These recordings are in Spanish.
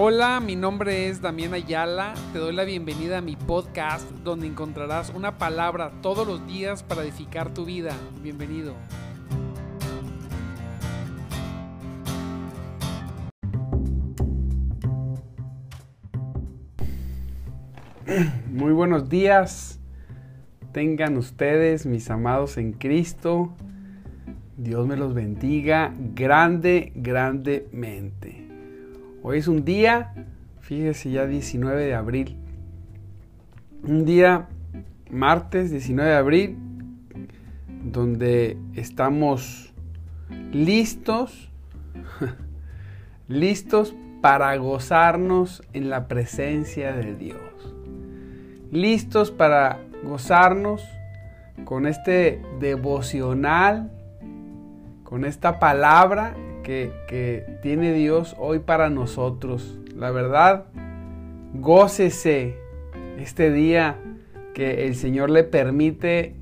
Hola, mi nombre es Damián Ayala. Te doy la bienvenida a mi podcast donde encontrarás una palabra todos los días para edificar tu vida. Bienvenido. Muy buenos días. Tengan ustedes, mis amados en Cristo. Dios me los bendiga grande, grandemente. Hoy es un día, fíjese ya 19 de abril. Un día, martes 19 de abril, donde estamos listos, listos para gozarnos en la presencia de Dios. Listos para gozarnos con este devocional, con esta palabra que, tiene Dios hoy para nosotros. La verdad, gócese este día que el Señor le permite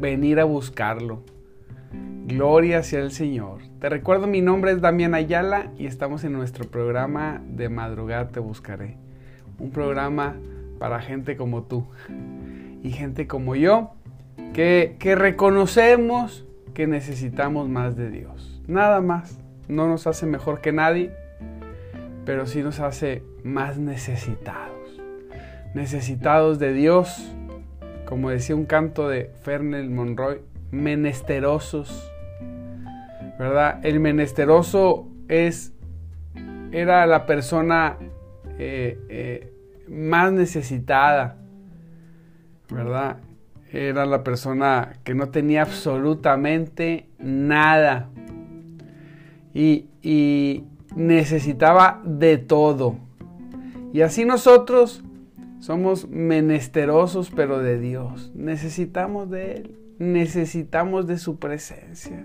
venir a buscarlo. Gloria sea el Señor. Te recuerdo, mi nombre es Damián Ayala y estamos en nuestro programa de Madrugada Te Buscaré. Un programa para gente como tú y gente como yo que, que reconocemos que necesitamos más de Dios. Nada más no nos hace mejor que nadie, pero sí nos hace más necesitados. Necesitados de Dios, como decía un canto de Fernel Monroy, menesterosos. ¿Verdad? El menesteroso es, era la persona eh, eh, más necesitada, ¿verdad? Era la persona que no tenía absolutamente nada y, necesitaba de todo. Y así nosotros somos menesterosos, pero de Dios. Necesitamos de Él. Necesitamos de su presencia.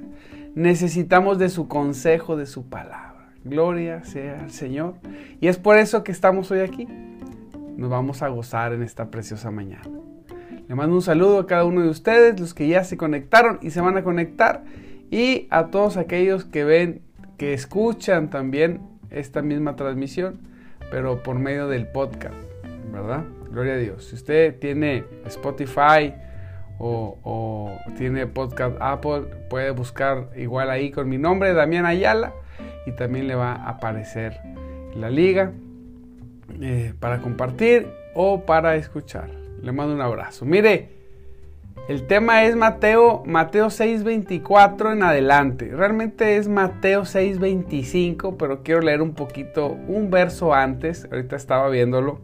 Necesitamos de su consejo, de su palabra. Gloria sea al Señor. Y es por eso que estamos hoy aquí. Nos vamos a gozar en esta preciosa mañana. Le mando un saludo a cada uno de ustedes, los que ya se conectaron y se van a conectar, y a todos aquellos que ven que escuchan también esta misma transmisión, pero por medio del podcast, ¿verdad? Gloria a Dios. Si usted tiene Spotify o, tiene podcast Apple, puede buscar igual ahí con mi nombre, Damián Ayala, y también le va a aparecer la liga eh, para compartir o para escuchar. Le mando un abrazo. Mire, el tema es Mateo, Mateo 6:24 en adelante. Realmente es Mateo 6:25, pero quiero leer un poquito, un verso antes. Ahorita estaba viéndolo.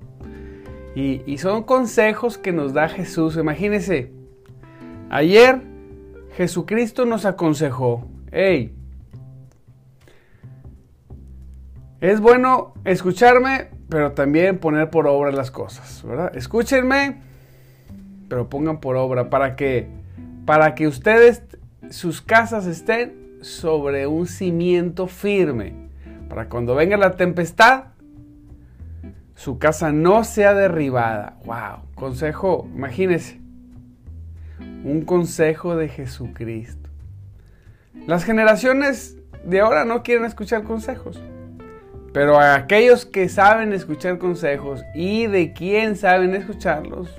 Y, son consejos que nos da Jesús. Imagínense, ayer Jesucristo nos aconsejó, hey, es bueno escucharme, pero también poner por obra las cosas, ¿verdad? Escúchenme pero pongan por obra para que para que ustedes sus casas estén sobre un cimiento firme, para cuando venga la tempestad su casa no sea derribada. Wow, consejo, imagínense. Un consejo de Jesucristo. Las generaciones de ahora no quieren escuchar consejos. Pero a aquellos que saben escuchar consejos y de quién saben escucharlos,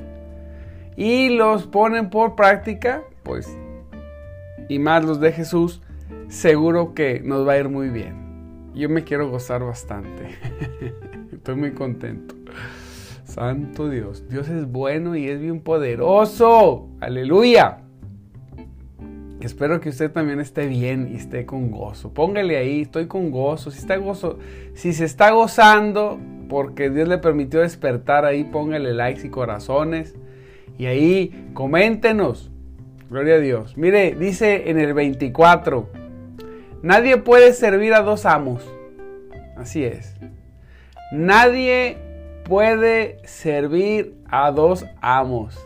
y los ponen por práctica, pues, y más los de Jesús, seguro que nos va a ir muy bien. Yo me quiero gozar bastante. Estoy muy contento. Santo Dios, Dios es bueno y es bien poderoso. Aleluya. Espero que usted también esté bien y esté con gozo. Póngale ahí, estoy con gozo. Si está gozo, si se está gozando porque Dios le permitió despertar ahí, póngale likes y corazones. Y ahí coméntenos. Gloria a Dios. Mire, dice en el 24, nadie puede servir a dos amos. Así es. Nadie puede servir a dos amos.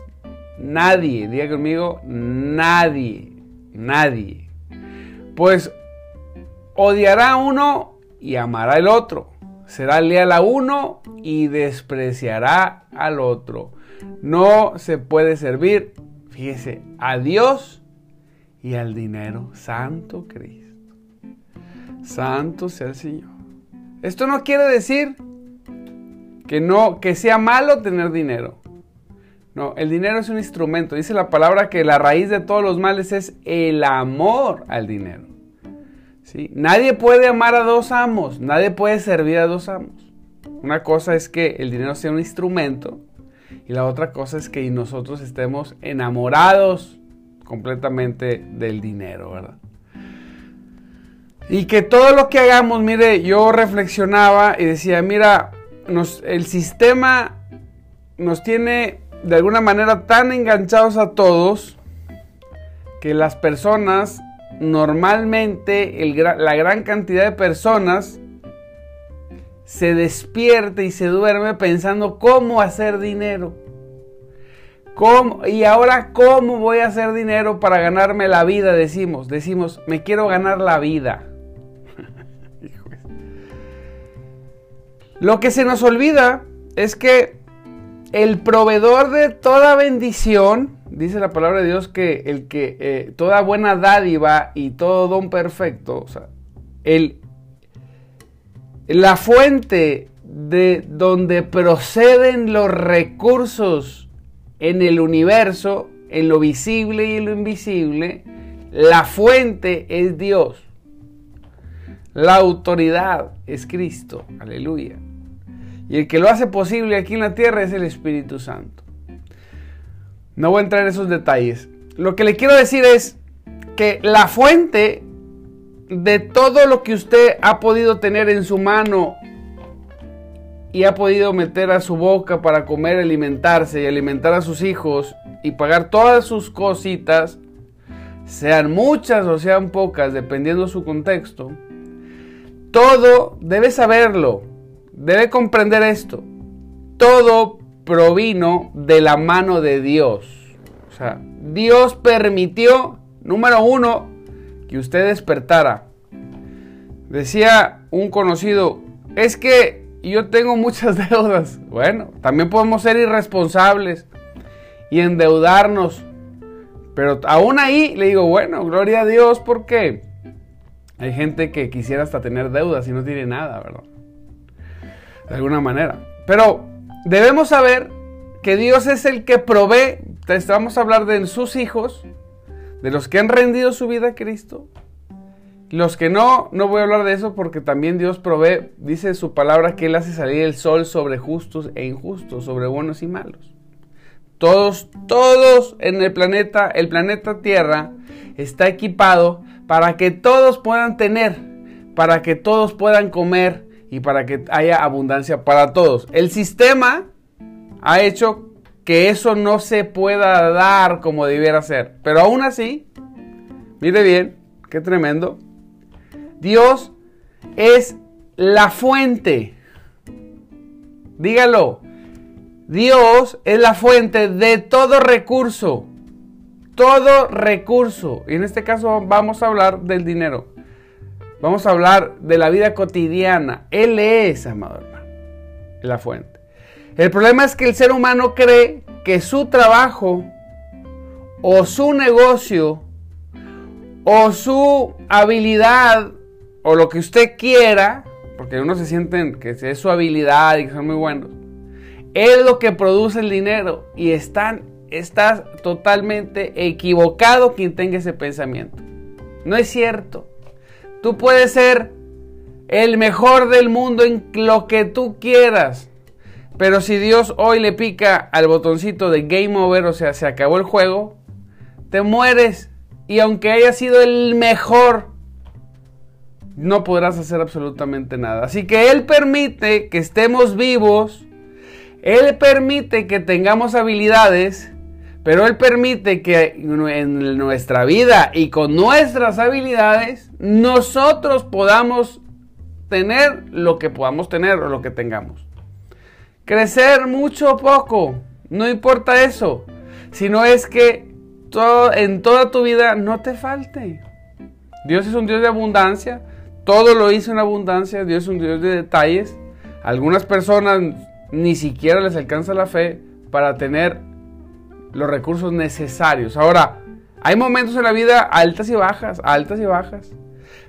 Nadie, diga conmigo, nadie, nadie. Pues odiará a uno y amará al otro. Será leal a uno y despreciará al otro. No se puede servir, fíjese, a Dios y al dinero. Santo Cristo. Santo sea el Señor. Esto no quiere decir que no, que sea malo tener dinero. No, el dinero es un instrumento. Dice la palabra que la raíz de todos los males es el amor al dinero. ¿Sí? Nadie puede amar a dos amos, nadie puede servir a dos amos. Una cosa es que el dinero sea un instrumento y la otra cosa es que nosotros estemos enamorados completamente del dinero, ¿verdad? Y que todo lo que hagamos, mire, yo reflexionaba y decía, mira, el sistema nos tiene de alguna manera tan enganchados a todos que las personas, normalmente la gran cantidad de personas, se despierta y se duerme pensando cómo hacer dinero. ¿Cómo? Y ahora, ¿cómo voy a hacer dinero para ganarme la vida? Decimos, decimos, me quiero ganar la vida. Lo que se nos olvida es que el proveedor de toda bendición, dice la palabra de Dios que el que eh, toda buena dádiva y todo don perfecto, o sea, el, la fuente de donde proceden los recursos en el universo, en lo visible y en lo invisible, la fuente es Dios. La autoridad es Cristo. Aleluya. Y el que lo hace posible aquí en la tierra es el Espíritu Santo. No voy a entrar en esos detalles. Lo que le quiero decir es que la fuente de todo lo que usted ha podido tener en su mano y ha podido meter a su boca para comer, alimentarse y alimentar a sus hijos y pagar todas sus cositas, sean muchas o sean pocas, dependiendo su contexto, todo debe saberlo, debe comprender esto. Todo provino de la mano de Dios. O sea, Dios permitió, número uno, que usted despertara. Decía un conocido, es que yo tengo muchas deudas. Bueno, también podemos ser irresponsables y endeudarnos. Pero aún ahí le digo, bueno, gloria a Dios, ¿por qué? Hay gente que quisiera hasta tener deudas y no tiene nada, ¿verdad? De alguna manera. Pero debemos saber que Dios es el que provee. Vamos a hablar de sus hijos, de los que han rendido su vida a Cristo. Los que no, no voy a hablar de eso porque también Dios provee, dice su palabra que Él hace salir el sol sobre justos e injustos, sobre buenos y malos. Todos, todos en el planeta, el planeta Tierra está equipado para que todos puedan tener, para que todos puedan comer y para que haya abundancia para todos. El sistema ha hecho que eso no se pueda dar como debiera ser. Pero aún así, mire bien, qué tremendo. Dios es la fuente. Dígalo. Dios es la fuente de todo recurso todo recurso. Y en este caso vamos a hablar del dinero. Vamos a hablar de la vida cotidiana. Él es, amado hermano, la fuente. El problema es que el ser humano cree que su trabajo o su negocio o su habilidad o lo que usted quiera, porque uno se siente que es su habilidad y que son muy buenos, es lo que produce el dinero y están estás totalmente equivocado quien tenga ese pensamiento. No es cierto. Tú puedes ser el mejor del mundo en lo que tú quieras. Pero si Dios hoy le pica al botoncito de Game Over, o sea, se acabó el juego, te mueres. Y aunque haya sido el mejor, no podrás hacer absolutamente nada. Así que Él permite que estemos vivos. Él permite que tengamos habilidades pero Él permite que en nuestra vida y con nuestras habilidades nosotros podamos tener lo que podamos tener o lo que tengamos. Crecer mucho o poco, no importa eso, sino es que todo, en toda tu vida no te falte. Dios es un Dios de abundancia, todo lo hizo en abundancia, Dios es un Dios de detalles. algunas personas ni siquiera les alcanza la fe para tener los recursos necesarios. Ahora, hay momentos en la vida altas y bajas, altas y bajas.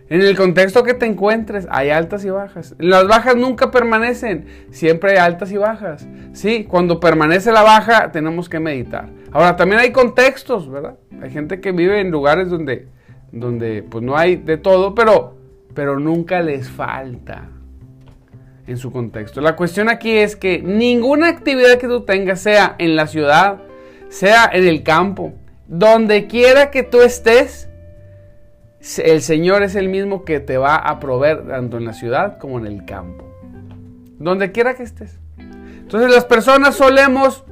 En el contexto que te encuentres, hay altas y bajas. Las bajas nunca permanecen, siempre hay altas y bajas. Sí, cuando permanece la baja, tenemos que meditar. Ahora, también hay contextos, ¿verdad? Hay gente que vive en lugares donde, donde pues no hay de todo, pero, pero nunca les falta en su contexto. La cuestión aquí es que ninguna actividad que tú tengas, sea en la ciudad, sea en el campo, donde quiera que tú estés, el Señor es el mismo que te va a proveer tanto en la ciudad como en el campo. Donde quiera que estés. Entonces las personas solemos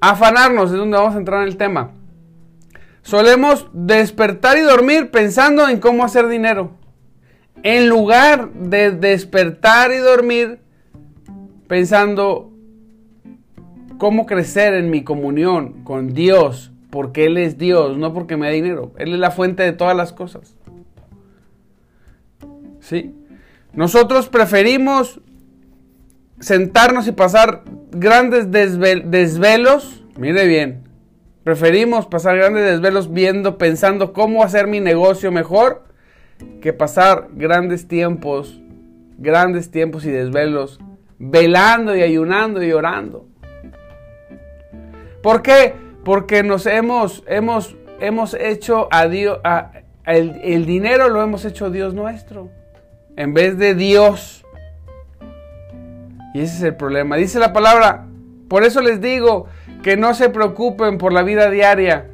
afanarnos, es donde vamos a entrar en el tema. Solemos despertar y dormir pensando en cómo hacer dinero. En lugar de despertar y dormir pensando cómo crecer en mi comunión con Dios, porque Él es Dios, no porque me da dinero. Él es la fuente de todas las cosas. ¿Sí? Nosotros preferimos sentarnos y pasar grandes desvelos. Mire bien, preferimos pasar grandes desvelos viendo, pensando cómo hacer mi negocio mejor, que pasar grandes tiempos, grandes tiempos y desvelos, velando y ayunando y orando. ¿Por qué? Porque nos hemos, hemos, hemos hecho a Dios, el, el dinero lo hemos hecho Dios nuestro, en vez de Dios. Y ese es el problema. Dice la palabra, por eso les digo que no se preocupen por la vida diaria,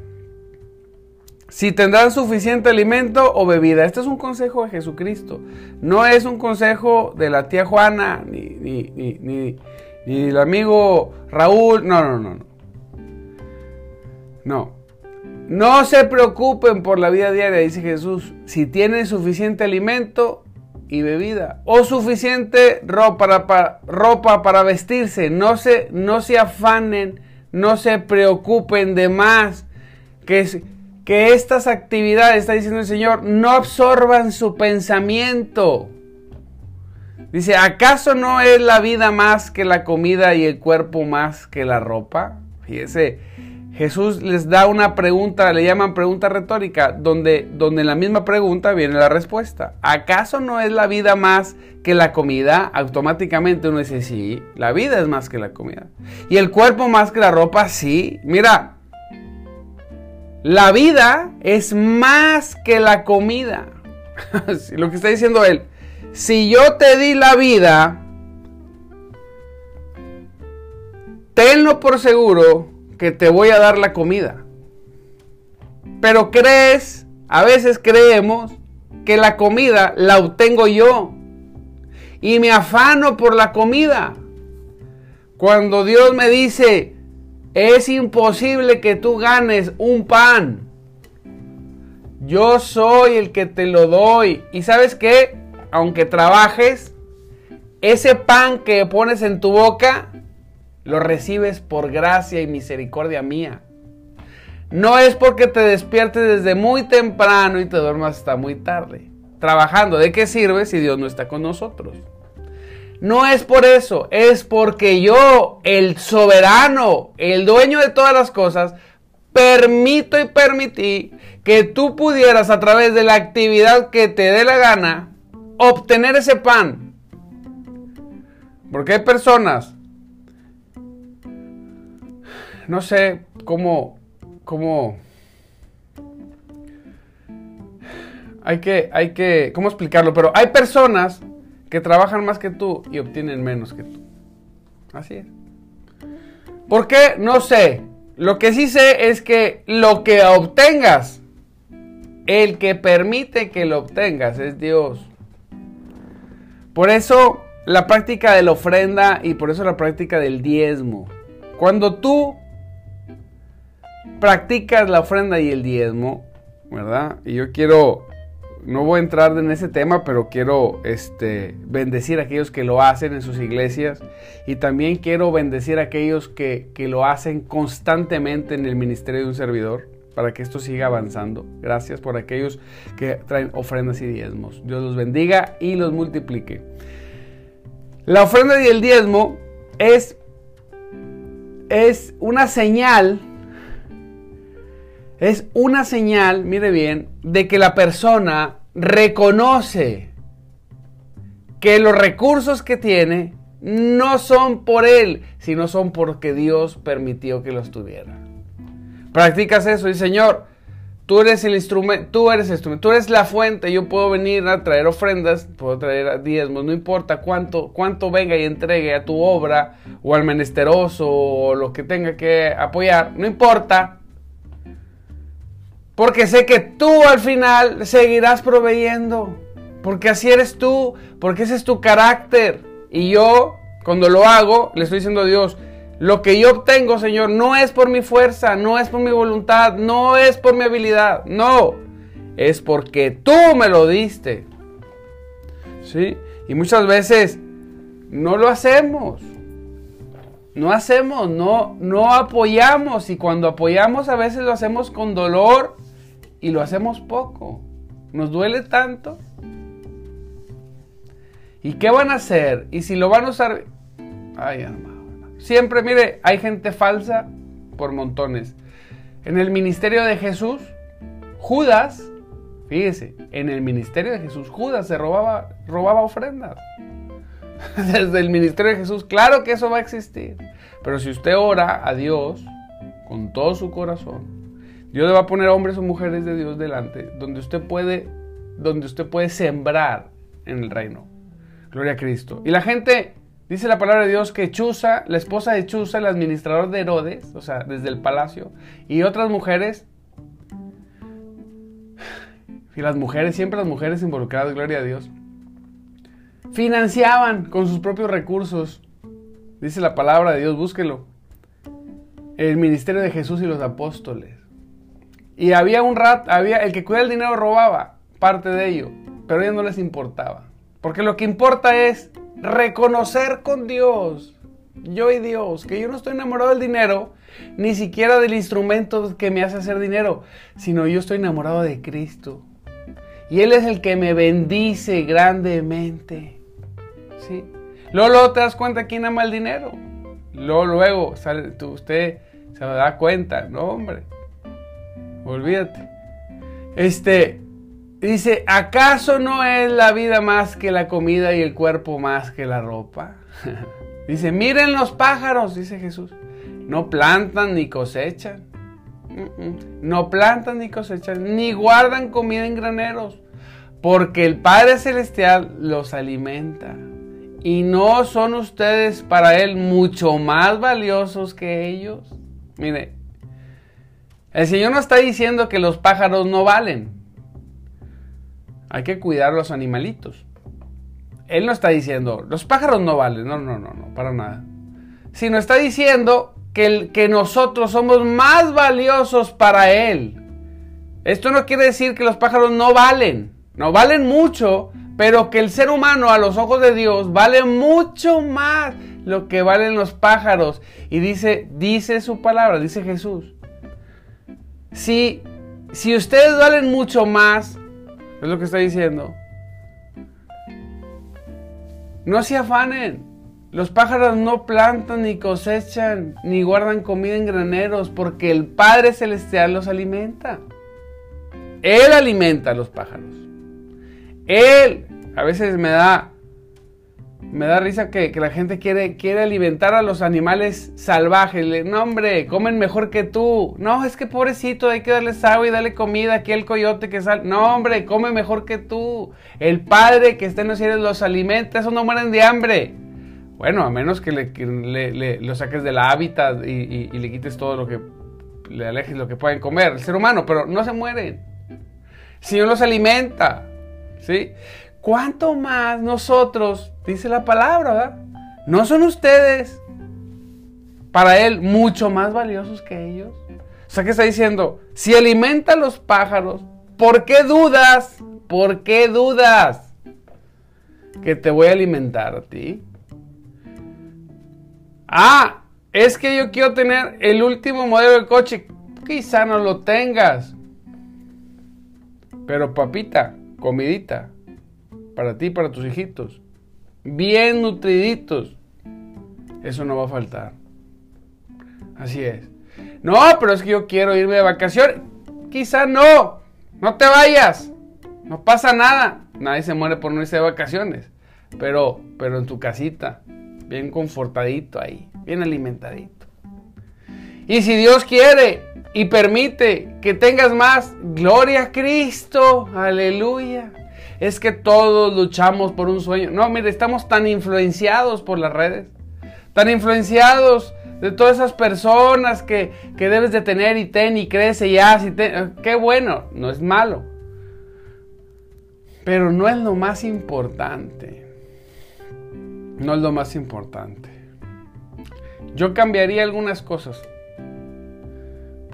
si tendrán suficiente alimento o bebida. Este es un consejo de Jesucristo. No es un consejo de la tía Juana, ni, ni, ni, ni el amigo Raúl. No, no, no, no. No. No se preocupen por la vida diaria, dice Jesús. Si tienen suficiente alimento y bebida o suficiente ropa para, vestirse, no se, no se afanen, no se preocupen de más. Que, que estas actividades, está diciendo el Señor, no absorban su pensamiento. Dice, ¿acaso no es la vida más que la comida y el cuerpo más que la ropa? Fíjese, Jesús les da una pregunta, le llaman pregunta retórica, donde, donde en la misma pregunta viene la respuesta. ¿Acaso no es la vida más que la comida? Automáticamente uno dice, sí, la vida es más que la comida. ¿Y el cuerpo más que la ropa? Sí. Mira, la vida es más que la comida. Lo que está diciendo él, si yo te di la vida, tenlo por seguro que te voy a dar la comida. Pero crees, a veces creemos que la comida la obtengo yo. Y me afano por la comida. Cuando Dios me dice, es imposible que tú ganes un pan. Yo soy el que te lo doy. Y sabes qué? Aunque trabajes, ese pan que pones en tu boca lo recibes por gracia y misericordia mía. No es porque te despiertes desde muy temprano y te duermas hasta muy tarde. Trabajando, ¿de qué sirve si Dios no está con nosotros? No es por eso, es porque yo, el soberano, el dueño de todas las cosas, permito y permití que tú pudieras a través de la actividad que te dé la gana obtener ese pan. Porque hay personas no sé cómo, cómo, hay que, hay que, cómo explicarlo, pero hay personas que trabajan más que tú y obtienen menos que tú. Así es. ¿Por qué? No sé. Lo que sí sé es que lo que obtengas, el que permite que lo obtengas es Dios. Por eso la práctica de la ofrenda y por eso la práctica del diezmo. Cuando tú practicas la ofrenda y el diezmo, ¿verdad? Y yo quiero, no voy a entrar en ese tema, pero quiero este, bendecir a aquellos que lo hacen en sus iglesias y también quiero bendecir a aquellos que, que lo hacen constantemente en el ministerio de un servidor para que esto siga avanzando. Gracias por aquellos que traen ofrendas y diezmos. Dios los bendiga y los multiplique. La ofrenda y el diezmo es, es una señal es una señal, mire bien, de que la persona reconoce que los recursos que tiene no son por él, sino son porque Dios permitió que los tuviera. Practicas eso y Señor, tú eres el instrumento, tú eres el instrumento, tú eres la fuente, yo puedo venir a traer ofrendas, puedo traer diezmos, no importa cuánto, cuánto venga y entregue a tu obra o al menesteroso o lo que tenga que apoyar, no importa. Porque sé que tú al final seguirás proveyendo. Porque así eres tú, porque ese es tu carácter. Y yo, cuando lo hago, le estoy diciendo a Dios, lo que yo obtengo, Señor, no es por mi fuerza, no es por mi voluntad, no es por mi habilidad, no, es porque tú me lo diste. ¿Sí? Y muchas veces no lo hacemos. No hacemos, no, no apoyamos y cuando apoyamos a veces lo hacemos con dolor y lo hacemos poco. Nos duele tanto. ¿Y qué van a hacer? Y si lo van a usar... Ay. Siempre, mire, hay gente falsa por montones. En el ministerio de Jesús, Judas, fíjese, en el ministerio de Jesús, Judas se robaba, robaba ofrendas. Desde el ministerio de Jesús, claro que eso va a existir. Pero si usted ora a Dios con todo su corazón, Dios le va a poner hombres o mujeres de Dios delante, donde usted puede, donde usted puede sembrar en el reino. Gloria a Cristo. Y la gente Dice la palabra de Dios que Chuza, la esposa de Chuza, el administrador de Herodes, o sea, desde el palacio, y otras mujeres, y las mujeres, siempre las mujeres involucradas, gloria a Dios, financiaban con sus propios recursos, dice la palabra de Dios, búsquelo, el ministerio de Jesús y los apóstoles. Y había un rat, había el que cuida el dinero robaba parte de ello, pero a ellos no les importaba. Porque lo que importa es reconocer con Dios, yo y Dios, que yo no estoy enamorado del dinero, ni siquiera del instrumento que me hace hacer dinero, sino yo estoy enamorado de Cristo. Y Él es el que me bendice grandemente. ¿Sí? Luego, te das cuenta quién ama el dinero. Luego, luego sale, usted se da cuenta, no hombre. Olvídate. Este, Dice, ¿acaso no es la vida más que la comida y el cuerpo más que la ropa? dice, miren los pájaros, dice Jesús. No plantan ni cosechan. No plantan ni cosechan, ni guardan comida en graneros, porque el Padre Celestial los alimenta. Y no son ustedes para Él mucho más valiosos que ellos. Mire, el Señor no está diciendo que los pájaros no valen. Hay que cuidar los animalitos. Él no está diciendo, los pájaros no valen, no, no, no, no, para nada. Sino está diciendo que, que nosotros somos más valiosos para Él. Esto no quiere decir que los pájaros no valen, no valen mucho, pero que el ser humano a los ojos de Dios vale mucho más lo que valen los pájaros. Y dice, dice su palabra, dice Jesús. Si, si ustedes valen mucho más, es lo que está diciendo. No se afanen. Los pájaros no plantan ni cosechan ni guardan comida en graneros porque el Padre Celestial los alimenta. Él alimenta a los pájaros. Él, a veces me da me da risa que, la gente quiere, alimentar a los animales salvajes. No, hombre, comen mejor que tú. No, es que pobrecito, hay que darles agua y darle comida. Aquí el coyote que sale. No, hombre, come mejor que tú. El padre que está en los cielos los alimenta. Esos no mueren de hambre. Bueno, a menos que le, lo saques de la hábitat y, le quites todo lo que. Le alejes lo que pueden comer. El ser humano, pero no se mueren. El Señor los alimenta. ¿Sí? ¿Cuánto más nosotros, dice la palabra, ¿verdad? ¿No son ustedes para Él mucho más valiosos que ellos? O sea, que está diciendo, si alimenta a los pájaros, ¿por qué dudas? ¿Por qué dudas que te voy a alimentar a ti? Ah, es que yo quiero tener el último modelo de coche. Quizá no lo tengas. Pero papita, comidita, para ti, para tus hijitos, bien nutriditos, eso no va a faltar. Así es. No, pero es que yo quiero irme de vacaciones. Quizá no. No te vayas. No pasa nada. Nadie se muere por no irse de vacaciones. Pero, pero en tu casita, bien confortadito ahí, bien alimentadito. Y si Dios quiere y permite que tengas más, gloria a Cristo, aleluya. Es que todos luchamos por un sueño. No, mire, estamos tan influenciados por las redes, tan influenciados de todas esas personas que, debes de tener y ten y crece y haz y. Qué bueno, no es malo. Pero no es lo más importante. No es lo más importante. Yo cambiaría algunas cosas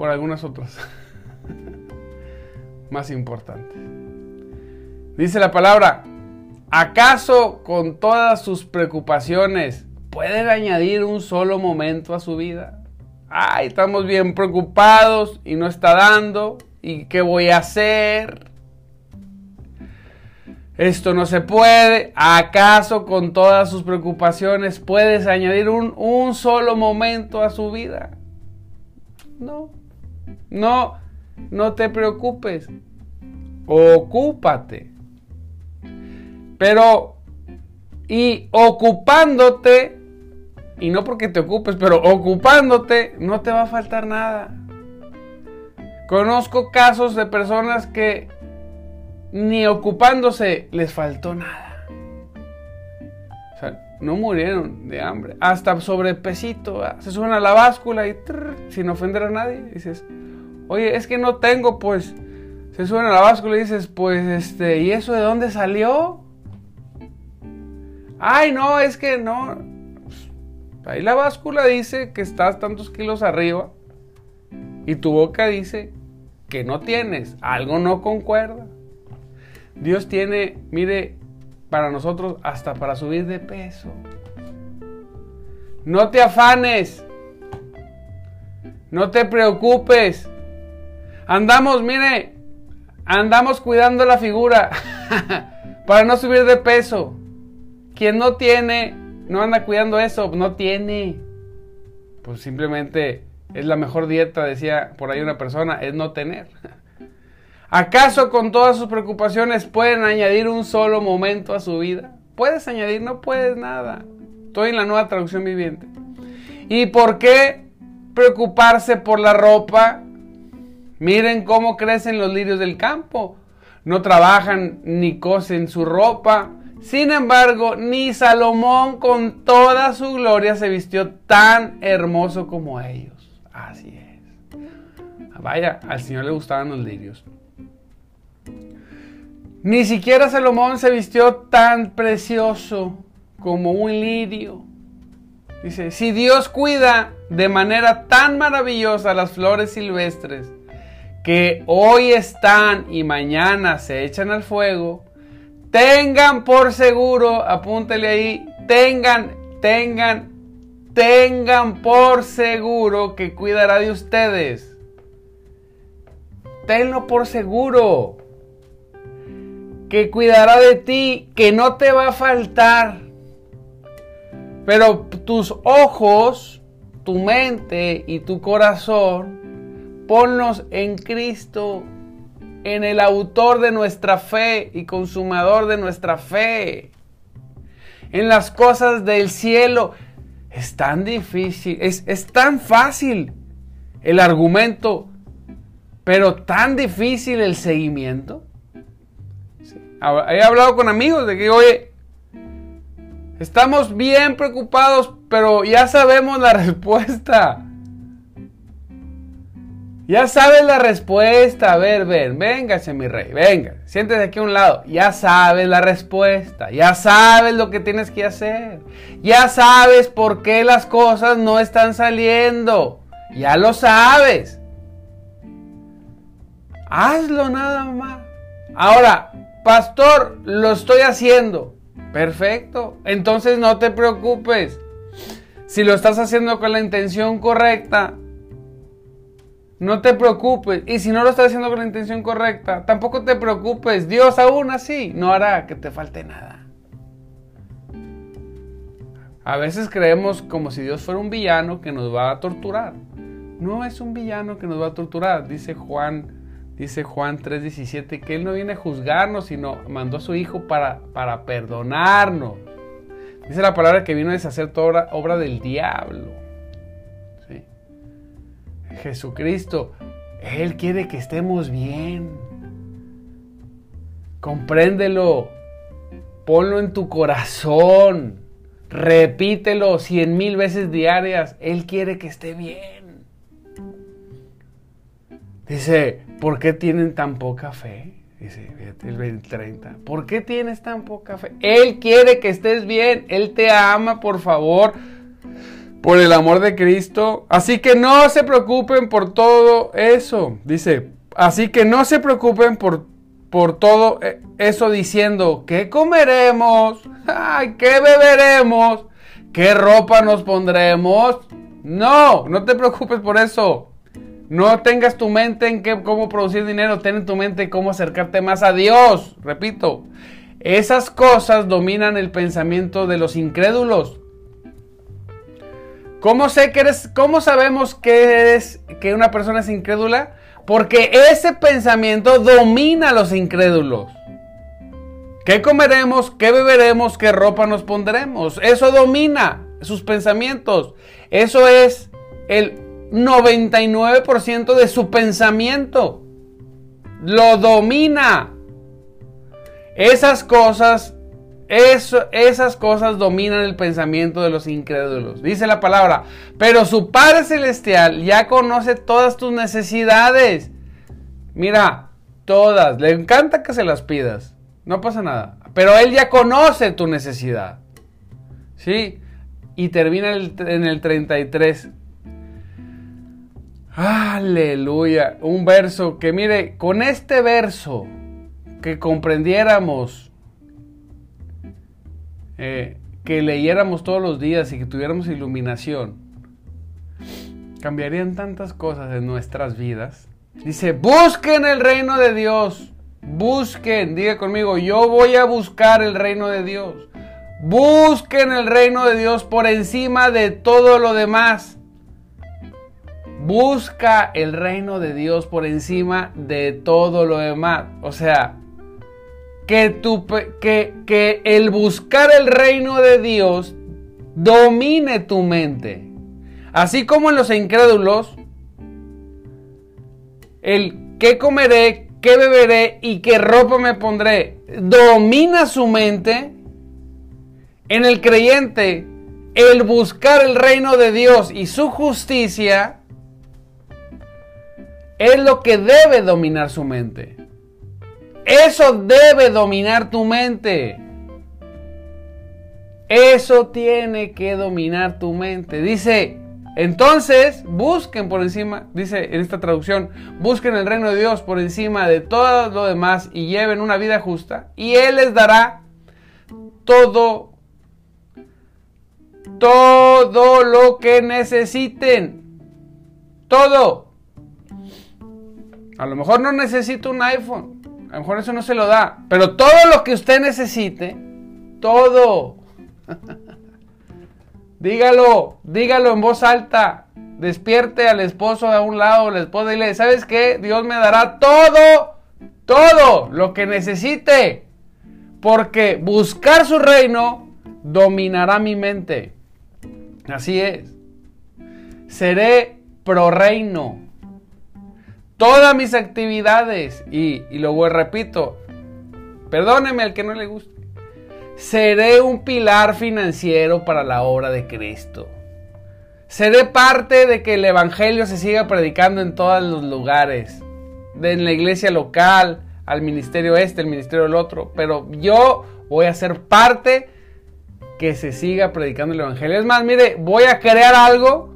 por algunas otras más importantes. Dice la palabra, ¿acaso con todas sus preocupaciones pueden añadir un solo momento a su vida? Ay, estamos bien preocupados y no está dando. ¿Y qué voy a hacer? Esto no se puede. ¿Acaso con todas sus preocupaciones puedes añadir un, un solo momento a su vida? No. No, no te preocupes. Ocúpate. Pero, y ocupándote, y no porque te ocupes, pero ocupándote, no te va a faltar nada. Conozco casos de personas que ni ocupándose les faltó nada. O sea, no murieron de hambre. Hasta sobrepesito. Se suben a la báscula y sin ofender a nadie. Dices, oye, es que no tengo, pues. Se suben a la báscula y dices, pues, este, ¿y eso de dónde salió? Ay, no, es que no. Ahí la báscula dice que estás tantos kilos arriba y tu boca dice que no tienes, algo no concuerda. Dios tiene, mire, para nosotros hasta para subir de peso. No te afanes, no te preocupes. Andamos, mire, andamos cuidando la figura para no subir de peso. Quien no tiene, no anda cuidando eso, no tiene. Pues simplemente es la mejor dieta, decía por ahí una persona, es no tener. ¿Acaso con todas sus preocupaciones pueden añadir un solo momento a su vida? Puedes añadir, no puedes nada. Estoy en la nueva traducción viviente. ¿Y por qué preocuparse por la ropa? Miren cómo crecen los lirios del campo. No trabajan ni cosen su ropa. Sin embargo, ni Salomón con toda su gloria se vistió tan hermoso como ellos. Así es. Vaya, al Señor le gustaban los lirios. Ni siquiera Salomón se vistió tan precioso como un lirio. Dice, si Dios cuida de manera tan maravillosa las flores silvestres, que hoy están y mañana se echan al fuego, Tengan por seguro, apúntele ahí, tengan, tengan, tengan por seguro que cuidará de ustedes. Tenlo por seguro. Que cuidará de ti, que no te va a faltar. Pero tus ojos, tu mente y tu corazón, ponlos en Cristo en el autor de nuestra fe y consumador de nuestra fe. En las cosas del cielo. Es tan difícil, es, tan fácil el argumento, pero tan difícil el seguimiento. He hablado con amigos de que, oye, estamos bien preocupados, pero ya sabemos la respuesta. Ya sabes la respuesta. A ver, ven, véngase mi rey, venga, siéntese aquí a un lado. Ya sabes la respuesta, ya sabes lo que tienes que hacer. Ya sabes por qué las cosas no están saliendo. Ya lo sabes. Hazlo nada más. Ahora, pastor, lo estoy haciendo. Perfecto. Entonces no te preocupes. Si lo estás haciendo con la intención correcta, no te preocupes. Y si no lo estás haciendo con la intención correcta, tampoco te preocupes. Dios aún así no hará que te falte nada. A veces creemos como si Dios fuera un villano que nos va a torturar. No es un villano que nos va a torturar. Dice Juan Dice Juan 3:17 que Él no viene a juzgarnos, sino mandó a su Hijo para, para perdonarnos. Dice la palabra que vino a deshacer toda obra, del diablo. Jesucristo, Él quiere que estemos bien. Compréndelo. Ponlo en tu corazón. Repítelo cien mil veces diarias. Él quiere que esté bien. Dice, ¿por qué tienen tan poca fe? Dice, el 2030. ¿Por qué tienes tan poca fe? Él quiere que estés bien. Él te ama, por favor. Por el amor de Cristo. Así que no se preocupen por todo eso. Dice, así que no se preocupen por, por todo eh, eso diciendo, ¿qué comeremos? ¿Qué beberemos? ¿Qué ropa nos pondremos? No, no te preocupes por eso. No tengas tu mente en qué, cómo producir dinero, ten en tu mente cómo acercarte más a Dios. Repito, esas cosas dominan el pensamiento de los incrédulos. ¿Cómo, sé que eres, ¿Cómo sabemos que, eres, que una persona es incrédula? Porque ese pensamiento domina a los incrédulos. ¿Qué comeremos? ¿Qué beberemos? ¿Qué ropa nos pondremos? Eso domina sus pensamientos. Eso es el 99% de su pensamiento. Lo domina. Esas cosas, esas cosas dominan el pensamiento de los incrédulos. Dice la palabra, pero su Padre Celestial ya conoce todas tus necesidades. Mira, todas. Le encanta que se las pidas. No pasa nada. Pero Él ya conoce tu necesidad. ¿Sí? Y termina en el 33. Aleluya. Un verso que mire, con este verso que comprendiéramos, eh, que leyéramos todos los días y que tuviéramos iluminación, cambiarían tantas cosas en nuestras vidas. Dice, busquen el reino de Dios. Busquen, diga conmigo, yo voy a buscar el reino de Dios. Busquen el reino de Dios por encima de todo lo demás. Busca el reino de Dios por encima de todo lo demás. O sea, que, tu, que, que el buscar el reino de Dios domine tu mente. Así como en los incrédulos, el qué comeré, qué beberé y qué ropa me pondré domina su mente. En el creyente, el buscar el reino de Dios y su justicia es lo que debe dominar su mente. Eso debe dominar tu mente. Eso tiene que dominar tu mente. Dice, entonces busquen por encima, dice en esta traducción, busquen el reino de Dios por encima de todo lo demás y lleven una vida justa y Él les dará todo, todo lo que necesiten. Todo. A lo mejor no necesita un iPhone. A lo mejor eso no se lo da. Pero todo lo que usted necesite, todo. dígalo, dígalo en voz alta. Despierte al esposo de un lado, la esposa, dile, ¿sabes qué? Dios me dará todo, todo lo que necesite. Porque buscar su reino dominará mi mente. Así es. Seré pro reino todas mis actividades, y, y lo repito, perdóneme al que no le guste, seré un pilar financiero para la obra de Cristo. Seré parte de que el Evangelio se siga predicando en todos los lugares, en la iglesia local, al ministerio este, el ministerio del otro, pero yo voy a ser parte que se siga predicando el Evangelio. Es más, mire, voy a crear algo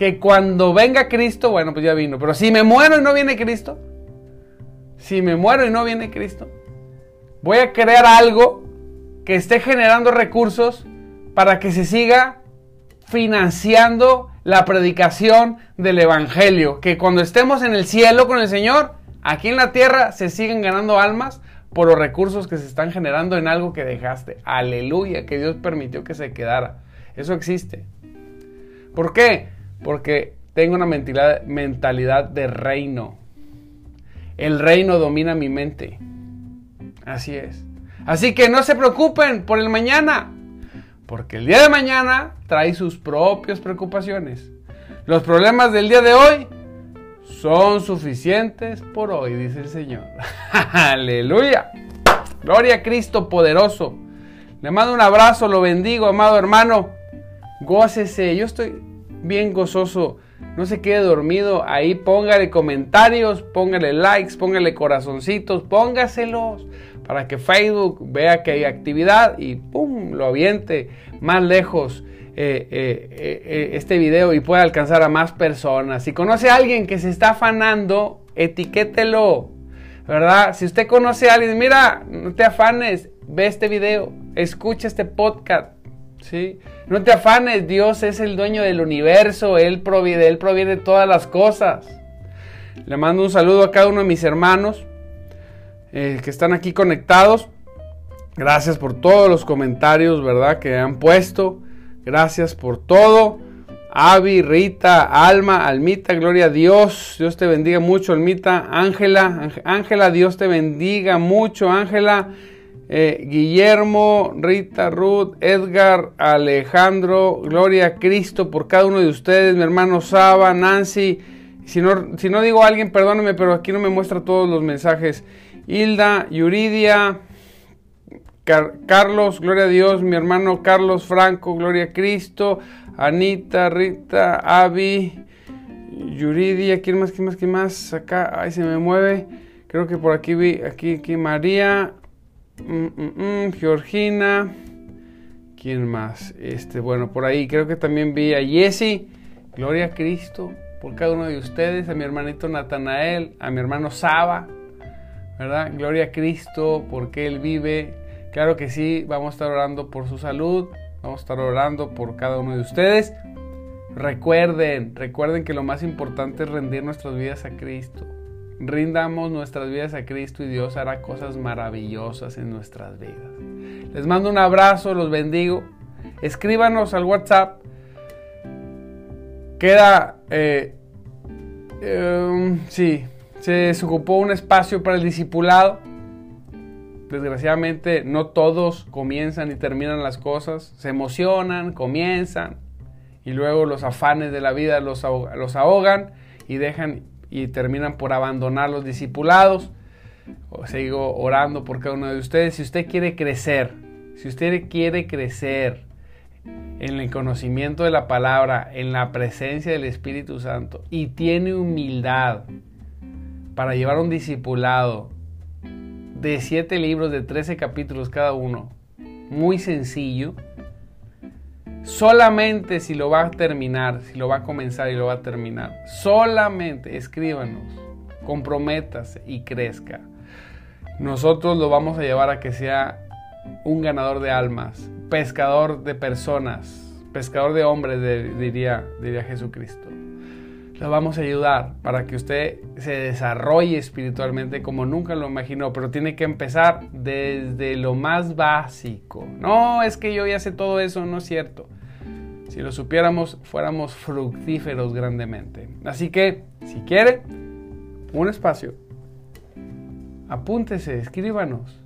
que cuando venga Cristo, bueno, pues ya vino, pero si me muero y no viene Cristo, si me muero y no viene Cristo, voy a crear algo que esté generando recursos para que se siga financiando la predicación del Evangelio. Que cuando estemos en el cielo con el Señor, aquí en la tierra se siguen ganando almas por los recursos que se están generando en algo que dejaste. Aleluya, que Dios permitió que se quedara. Eso existe. ¿Por qué? Porque tengo una mentalidad, de reino. el reino domina mi mente. Así es. Así que no se preocupen por el mañana, porque el día de mañana trae sus propias preocupaciones. Los problemas del día de hoy son suficientes por hoy, dice el Señor. Aleluya. Gloria a Cristo poderoso. Le mando un abrazo, lo bendigo, amado hermano. Gócese. Yo estoy bien gozoso. No se quede dormido. Ahí póngale comentarios, póngale likes, póngale corazoncitos, póngaselos para que Facebook vea que hay actividad y ¡pum! lo aviente más lejos eh, eh, eh, este video y pueda alcanzar a más personas. Si conoce a alguien que se está afanando, etiquételo, ¿verdad? Si usted conoce a alguien, mira, no te afanes, ve este video, escucha este podcast, ¿sí? No te afanes, Dios es el dueño del universo, Él proviene, Él de todas las cosas. Le mando un saludo a cada uno de mis hermanos eh, que están aquí conectados. Gracias por todos los comentarios, ¿verdad? Que han puesto. Gracias por todo. Avi, Rita, Alma, Almita, gloria a Dios. Dios te bendiga mucho, Almita. Ángela, Ángela, Dios te bendiga mucho, Ángela. Eh, Guillermo, Rita, Ruth, Edgar, Alejandro, gloria a Cristo por cada uno de ustedes, mi hermano Saba, Nancy. Si no, si no digo a alguien, perdóneme, pero aquí no me muestra todos los mensajes. Hilda, Yuridia, Carlos, gloria a Dios, mi hermano Carlos Franco, gloria a Cristo, Anita, Rita, Avi, Yuridia, ¿quién más, quién más, quién más? Acá, ahí se me mueve. Creo que por aquí vi, aquí, aquí María, mm, mm, mm, Georgina, ¿quién más? Este, bueno, por ahí creo que también vi a Jesse, gloria a Cristo, por cada uno de ustedes, a mi hermanito Natanael, a mi hermano Saba, ¿verdad? Gloria a Cristo, porque Él vive. Claro que sí, vamos a estar orando por su salud, vamos a estar orando por cada uno de ustedes. Recuerden, recuerden que lo más importante es rendir nuestras vidas a Cristo. Rindamos nuestras vidas a Cristo y Dios hará cosas maravillosas en nuestras vidas. Les mando un abrazo, los bendigo. Escríbanos al WhatsApp. Queda, eh, eh, sí, se ocupó un espacio para el discipulado. Desgraciadamente no todos comienzan y terminan las cosas. Se emocionan, comienzan y luego los afanes de la vida los ahogan y dejan y terminan por abandonar los discipulados. Sigo orando por cada uno de ustedes. Si usted quiere crecer, si usted quiere crecer en el conocimiento de la palabra, en la presencia del Espíritu Santo y tiene humildad, para llevar un discipulado de siete libros de 13 capítulos cada uno, muy sencillo, solamente si lo va a terminar, si lo va a comenzar y lo va a terminar, solamente escríbanos, comprométase y crezca. Nosotros lo vamos a llevar a que sea un ganador de almas, pescador de personas, pescador de hombres, diría, diría Jesucristo lo vamos a ayudar para que usted se desarrolle espiritualmente como nunca lo imaginó, pero tiene que empezar desde lo más básico. No, es que yo ya sé todo eso, no es cierto. Si lo supiéramos, fuéramos fructíferos grandemente. Así que, si quiere, un espacio, apúntese, escríbanos.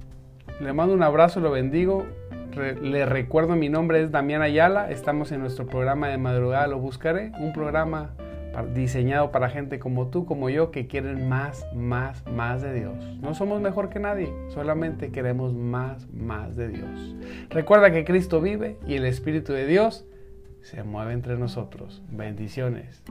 Le mando un abrazo, lo bendigo. le recuerdo, mi nombre es Damián Ayala. Estamos en nuestro programa de madrugada, lo buscaré. Un programa diseñado para gente como tú, como yo, que quieren más, más, más de Dios. No somos mejor que nadie, solamente queremos más, más de Dios. Recuerda que Cristo vive y el Espíritu de Dios se mueve entre nosotros. Bendiciones.